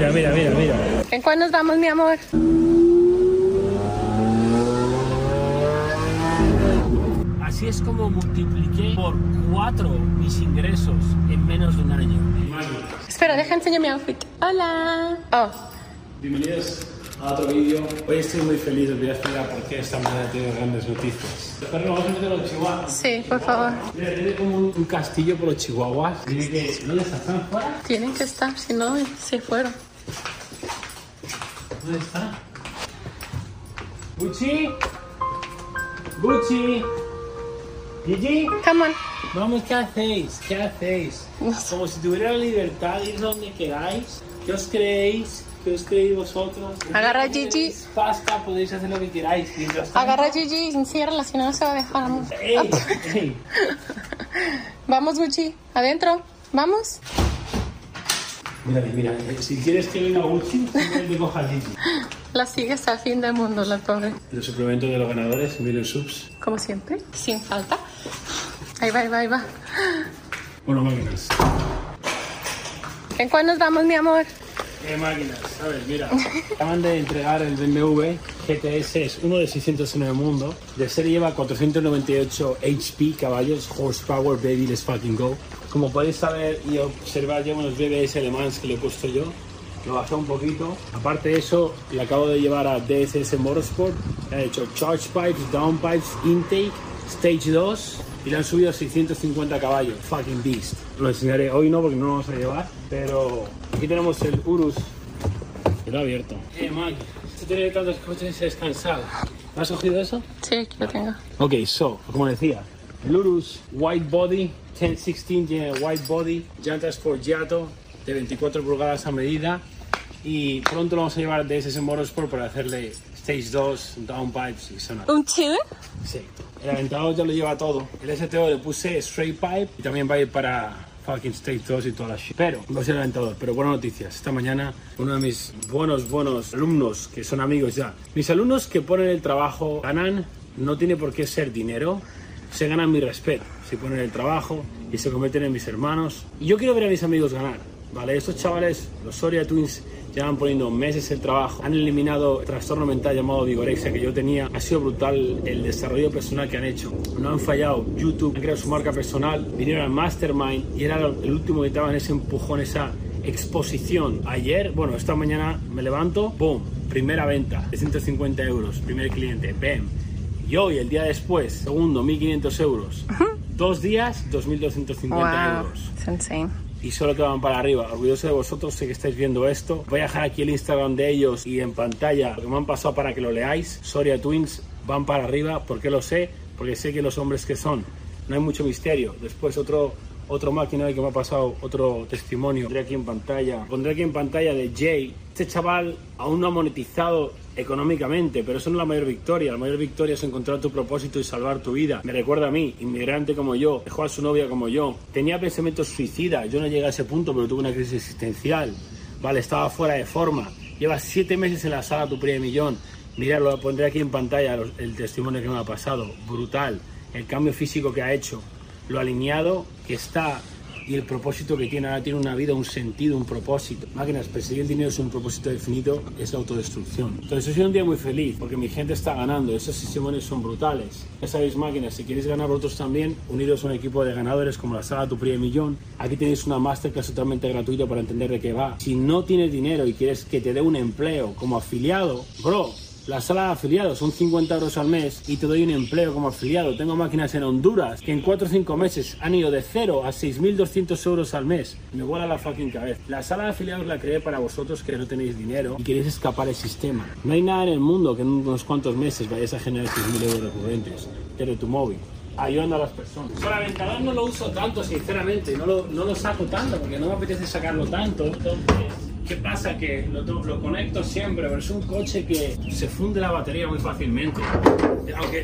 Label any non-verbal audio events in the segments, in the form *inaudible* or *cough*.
Mira, mira, mira, mira. ¿En cuál nos vamos, mi amor? Así es como multipliqué por cuatro mis ingresos en menos de un año. Espera, deja enseñar mi outfit. Hola. Oh, Bienvenidos a otro vídeo. Hoy estoy muy feliz, os voy a explicar por qué esta mañana tiene grandes noticias. Pero vamos a meter los chihuahuas. sí, por favor. Mira, tiene como un, un castillo por los chihuahuas. Tiene que... ¿Dónde está? ¿Están fuera? Tienen que estar, si no, se fueron. ¿Dónde está? Gucci. Gucci. Gigi. Come on. Vamos, ¿qué hacéis? ¿Qué hacéis? Como si tuviera la libertad de ir donde queráis. ¿Qué os creéis? ¿Qué os creéis vosotros? Agarra a Gigi. Pasta, podéis hacer lo que queráis. Agarra a Gigi y enciérrala, si no, no se va a dejar. ¡Ey! ¡Ey! *laughs* Vamos, Gucci. Adentro. Vamos. Mira, mira, si quieres que venga Gucci, simplemente *laughs* coja a Gigi. La sigue hasta el fin del mundo, la pobre. Los suplementos de los ganadores, mil subs. Como siempre, sin falta. Ahí va, ahí va, ahí va. Bueno, máquinas. ¿En cuál nos vamos, mi amor? Eh, máquinas, ¿sabes? Mira, acaban de entregar el BMW GTS, es uno de 600 en el mundo. De serie lleva 498 HP, caballos, horsepower, baby, let's fucking go. Como podéis saber y observar, llevo unos BBS alemanes que le he puesto yo. Lo bajé un poquito. Aparte de eso, le acabo de llevar a DSS Motorsport. Le he hecho charge pipes, down pipes, intake, stage 2 y le han subido 650 caballos. Fucking beast. Lo enseñaré hoy no porque no lo vamos a llevar, pero aquí tenemos el Urus. Lo he abierto. Eh, Mike, si tener tantos coches es cansado. ¿Has cogido eso? Sí, aquí lo tengo. Ok, so, como decía, el Urus White Body 1016 tiene White Body, llantas Forgiato de 24 pulgadas a medida y pronto lo vamos a llevar de SS Motorsport para hacerle Stage 2, Downpipes y sonar. ¿Un tune? Sí. El aventador ya lo lleva todo. El STO le puse Straight Pipe y también va a ir para fucking Stage 2 y toda la shit. Pero, a ser el aventador. Pero buenas noticias. Esta mañana uno de mis buenos, buenos alumnos, que son amigos ya. Mis alumnos que ponen el trabajo, ganan, no tiene por qué ser dinero. Se ganan mi respeto. Si ponen el trabajo y se convierten en mis hermanos. Y yo quiero ver a mis amigos ganar. Vale, estos chavales, los Soria Twins, llevan poniendo meses el trabajo. Han eliminado el trastorno mental llamado vigorexia que yo tenía. Ha sido brutal el desarrollo personal que han hecho. No han fallado. YouTube, han creado su marca personal, vinieron al Mastermind y era el último que estaba en ese empujón, esa exposición. Ayer, bueno, esta mañana me levanto, boom, primera venta, de 150 euros, primer cliente, bam. Y hoy, el día después, segundo, 1500 euros. Dos días, 2250 Wow. euros It's insane. y solo que van para arriba. Orgulloso de vosotros, sé que estáis viendo esto. Voy a dejar aquí el Instagram de ellos y en pantalla lo que me han pasado para que lo leáis. Soria Twins van para arriba. ¿Por qué lo sé? Porque sé que los hombres que son. No hay mucho misterio. Después otro, otro máquina que me ha pasado, otro testimonio. Pondré aquí en pantalla. Pondré aquí en pantalla de Jay. Este chaval aún no ha monetizado económicamente, pero eso no es la mayor victoria. La mayor victoria es encontrar tu propósito y salvar tu vida. Me recuerda a mí, inmigrante como yo, dejó a su novia como yo. Tenía pensamientos suicidas, yo no llegué a ese punto, pero tuve una crisis existencial. Vale, estaba fuera de forma. Lleva siete meses en la sala tu primer millón. Mirad, lo pondré aquí en pantalla, el testimonio que me ha pasado. Brutal. El cambio físico que ha hecho. Lo alineado que está y el propósito que tiene. Ahora tiene una vida, un sentido, un propósito. Máquinas, perseguir el dinero es un propósito definido, es la autodestrucción. Entonces, hoy soy un día muy feliz porque mi gente está ganando. Esos testimonios son brutales. Ya sabéis, máquinas, si queréis ganar vosotros también, uniros a un equipo de ganadores como la sala Tu Primer Millón. Aquí tenéis una masterclass totalmente gratuita para entender de qué va. Si no tienes dinero y quieres que te dé un empleo como afiliado, bro, la sala de afiliados son 50 euros al mes y te doy un empleo como afiliado. Tengo máquinas en Honduras que en 4 o 5 meses han ido de 0 a 6.200 euros al mes. Me vuela la fucking cabeza. La sala de afiliados la creé para vosotros que no tenéis dinero y queréis escapar del sistema. No hay nada en el mundo que en unos cuantos meses vayáis a generar 6.000 euros recurrentes desde tu móvil. Ayudando a las personas. Para aventador no lo uso tanto, sinceramente. No lo, no lo saco tanto porque no me apetece sacarlo tanto. Entonces, ¿Qué pasa? Que lo, to- lo conecto siempre, pero es un coche que se funde la batería muy fácilmente.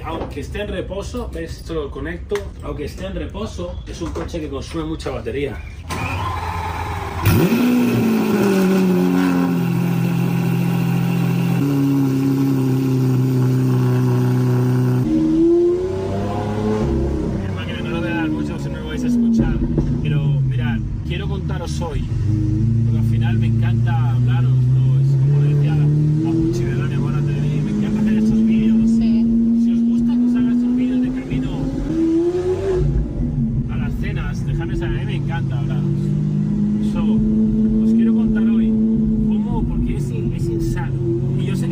Aunque, esté en reposo, ¿ves? Esto lo conecto. Aunque esté en reposo, es un coche que consume mucha batería. Pero mirad, quiero contaros hoy,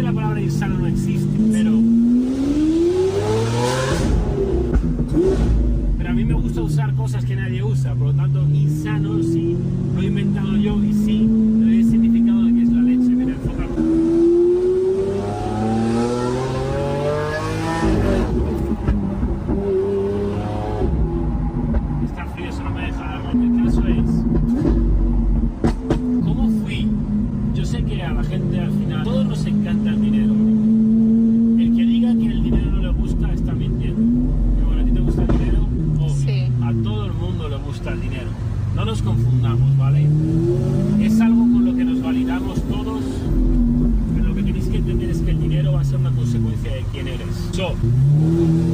la palabra insano no existe, pero... Pero a mí me gusta usar cosas que nadie usa, por lo tanto, insano sí, lo he inventado yo y sí, lo he significado de que es la leche. Mira, enfoca. Está frío, eso no me deja darle. El caso es...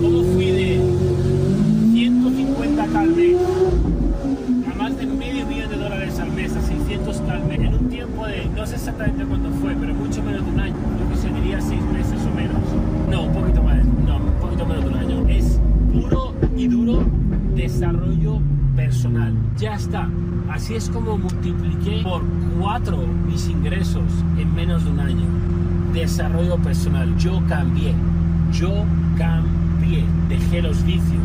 ¿cómo fui de 150 al mes a más de medio millón de dólares al mes, a 600 al mes, en un tiempo de, no sé exactamente cuánto fue, pero mucho menos de un año, lo que se diría seis meses o menos. No, un poquito más, no, un poquito menos de un año. Es puro y duro desarrollo personal. Ya está. Así es como multipliqué por cuatro mis ingresos en menos de un año. Desarrollo personal. Yo cambié. Yo cambié. Dejé los vicios,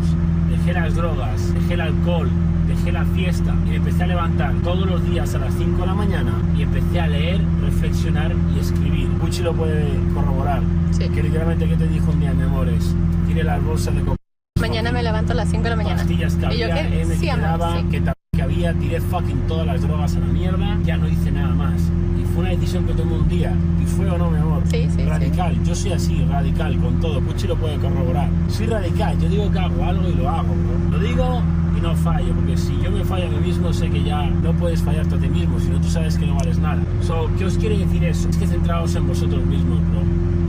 dejé las drogas, dejé el alcohol, dejé la fiesta y me empecé a levantar todos los días a las 5 de la mañana y empecé a leer, reflexionar y escribir. Puchi lo puede corroborar. Sí. Que literalmente, ¿qué te dijo un día, mi amores? Tiene las bolsas de coca Mañana me levanto a las 5 de la mañana. pastillas que ¿Y yo que Sí, amor, sí. que, que había, tiré fucking todas las drogas a la mierda, ya no hice nada más. Y fue una decisión que tomé un día. ¿Y fue o no, mi amor? Sí, sí, Radical. Yo soy así, radical, con todo. Puchi lo puede corroborar. Soy radical. Yo digo que hago algo y lo hago, bro. Lo digo y no fallo, porque si yo me fallo a mí mismo, sé que ya no puedes fallarte a ti mismo, sino tú sabes que no vales nada. So, ¿Qué os quiere decir eso? Es que centraos en vosotros mismos, bro.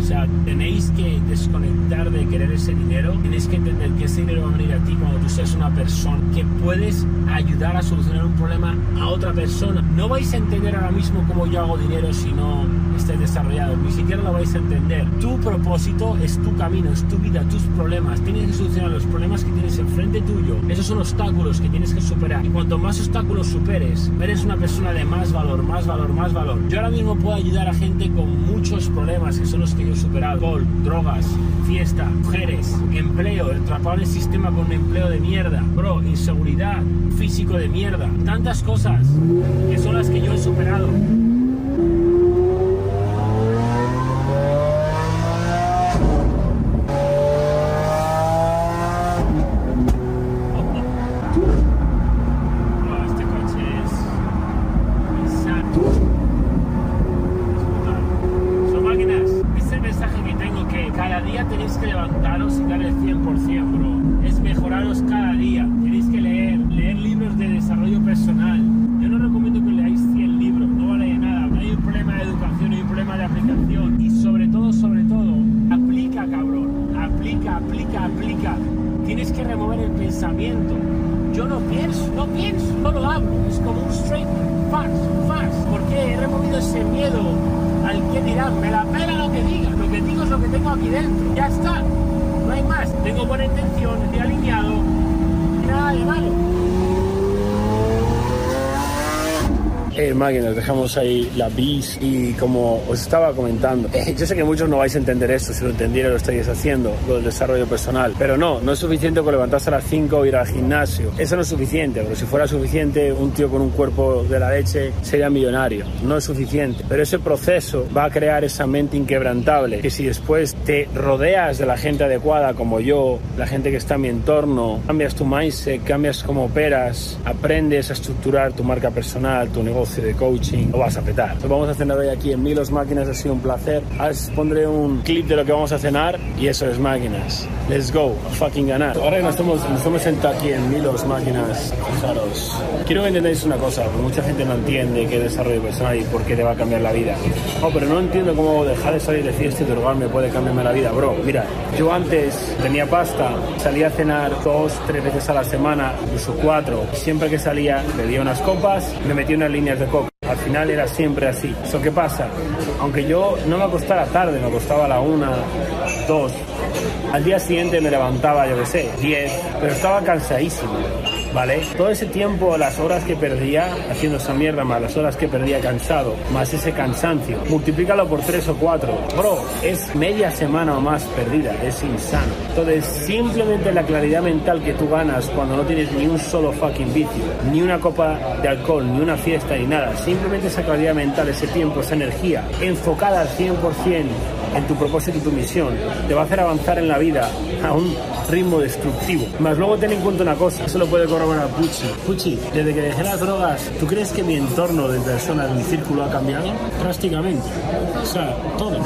Sea, tenéis que desconectar de querer ese dinero. Tenéis que entender que ese dinero va a venir a ti cuando tú seas una persona que puedes ayudar a solucionar un problema a otra persona. No vais a entender ahora mismo cómo yo hago dinero si no estáis desarrollados. Ni siquiera lo vais a entender. Tu propósito es tu camino, es tu vida, tus problemas. Tienes que solucionar los problemas que tienes enfrente tuyo. Esos son obstáculos que tienes que superar. Y cuanto más obstáculos superes, eres una persona de más valor, más valor, más valor. Yo ahora mismo puedo ayudar a gente con muchos problemas que son los que yo he superado. Alcohol, drogas, fiesta, mujeres, empleo, atrapado en el sistema con un empleo de mierda. Bro, inseguridad, físico de mierda. Tantas cosas que son las que yo he superado. No, este coche es insano. Es brutal. Son máquinas. Es el mensaje que tengo que cada día tenéis que levantaros y dar el 100%, bro. Es mejoraros cada día. Tenéis que leer, leer libros de desarrollo personal. Yo no recomiendo que leáis 100 libros, no vale de nada. No hay un problema de educación, hay un problema de aplicación. Y sobre todo, sobre todo, aplica, cabrón. Aplica, aplica, aplica. Tienes que remover el pensamiento. Yo no pienso, no pienso, solo hablo. Es como un straight fax, fax. Porque he removido ese miedo al que dirán. Me la pela lo que diga. Lo que digo es lo que tengo aquí dentro. Ya está. No hay más. Tengo buena intención, estoy alineado. Y nada de malo. Eh, máquinas, dejamos ahí la bis y como os estaba comentando, eh, yo sé que muchos no vais a entender esto, si lo entendiera lo estáis haciendo, lo del desarrollo personal, pero no, no es suficiente con levantarse a las 5 o ir al gimnasio, eso no es suficiente, pero si fuera suficiente un tío con un cuerpo de la leche sería millonario, no es suficiente, pero ese proceso va a crear esa mente inquebrantable, que si después te rodeas de la gente adecuada como yo, la gente que está en mi entorno, cambias tu mindset, cambias cómo operas, aprendes a estructurar tu marca personal, tu negocio de coaching, lo vas a petar. Entonces vamos a cenar hoy aquí en Milos Máquinas, ha sido un placer. Os pondré un clip de lo que vamos a cenar y eso es máquinas. Let's go, a fucking ganar. Ahora que nos estamos, nos hemos sentado aquí en Milos Máquinas, fijaros. Quiero que entendáis una cosa, porque mucha gente no entiende qué es desarrollo personal y por qué te va a cambiar la vida. No, pero no entiendo cómo dejar de salir de fiesta y drogarme puede cambiarme la vida, bro. Mira, yo antes tenía pasta, salía a cenar dos, tres veces a la semana, incluso cuatro. Siempre que salía, bebía unas copas, me metía unas de. Al final era siempre así. ¿Eso qué pasa? Aunque yo no me acostara tarde, me acostaba a la una, dos. Al día siguiente me levantaba, yo qué sé, diez, pero estaba cansadísimo. ¿Vale? Todo ese tiempo, las horas que perdía haciendo esa mierda, más las horas que perdía cansado, más ese cansancio, multiplícalo por tres o cuatro. Bro, es media semana o más perdida, es insano. Entonces, simplemente la claridad mental que tú ganas cuando no tienes ni un solo fucking vicio, ni una copa de alcohol, ni una fiesta, ni nada, simplemente esa claridad mental, ese tiempo, esa energía, enfocada al 100% en tu propósito y tu misión, te va a hacer avanzar en la vida a un ritmo destructivo. Más luego ten en cuenta una cosa, eso lo puede corroborar Pucci. Pucci, desde que dejé las drogas, ¿tú crees que mi entorno de personas, mi círculo ha cambiado? Drásticamente. O sea, todo.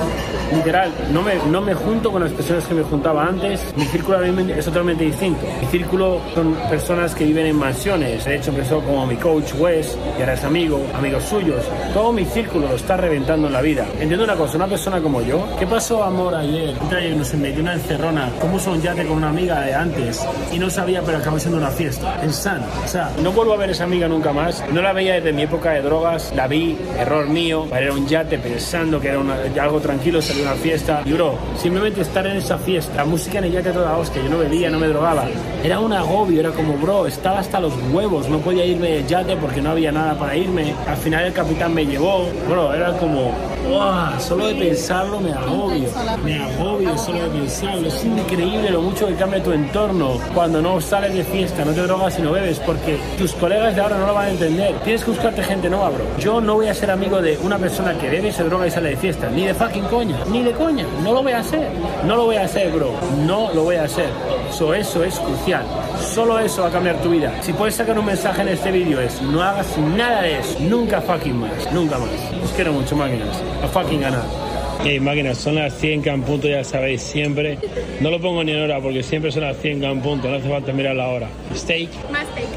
Literal, no me, no me junto con las personas que me juntaba antes. Mi círculo es totalmente distinto. Mi círculo son personas que viven en mansiones. De hecho, empezó como mi coach Wes, que ahora es amigo, amigos suyos. Todo mi círculo lo está reventando en la vida. Entiendo una cosa, una persona como yo, ¿qué pasó, amor, ayer? Ayer nos metió una encerrona, puso un yate con una amiga de antes y no sabía, pero acabó siendo una fiesta. En San. O sea, no vuelvo a ver a esa amiga nunca más. No la veía desde mi época de drogas, la vi, error mío, para ir a un yate pensando que era una- algo tranquilo, salir a una fiesta. Y bro, simplemente estar en esa fiesta, la música en el yate toda hostia, yo no bebía, no me drogaba. Era un agobio, era como, bro, estaba hasta los huevos, no podía irme del yate porque no había nada para irme. Al final el capitán me llevó, bro, era como, ¡Uah! solo de pensarlo me agobio, me agobio solo de pensarlo. Es increíble lo mucho que cambia tu entorno cuando no sales de fiesta, no te drogas y no bebes, porque tus colegas de ahora no lo van a entender. Tienes que buscarte gente nueva, bro. Yo no voy a ser amigo de una persona que bebe, se droga y sale de fiesta, ni de fucking coña, ni de coña. No lo voy a hacer, no lo voy a hacer, bro. No lo voy a hacer. So, eso es crucial. Solo eso va a cambiar tu vida. Si puedes sacar un mensaje en este vídeo es no hagas nada de eso. Nunca fucking más. Nunca más. Os quiero mucho, máquinas. A fucking ganar. Hey, máquinas, son las 100 que en punto, ya sabéis, siempre. No lo pongo ni en hora porque siempre son las 100 que en punto, no hace falta mirar la hora. Steak. Más take.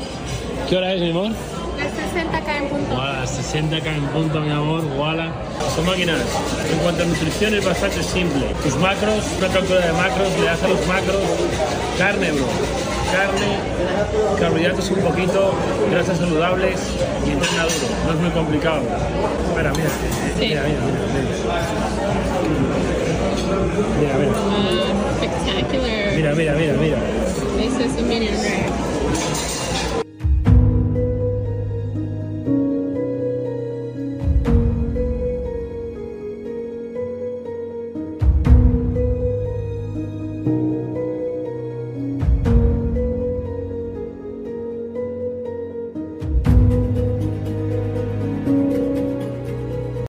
¿Qué hora es, mi amor? Las 60 k en punto. Wala, 60 k en punto, mi amor, wala. Son máquinas. En cuanto a nutrición es bastante simple. Tus macros, una captura de macros, le das a los macros. Carne, bro. Carne, carbohidratos un poquito, grasas saludables y entrena duro. No es muy complicado. Espera, mira. Mira, mira, mira. Mira, mira. Spectacular. Mira, mira, mira, mira. This is a medium rare.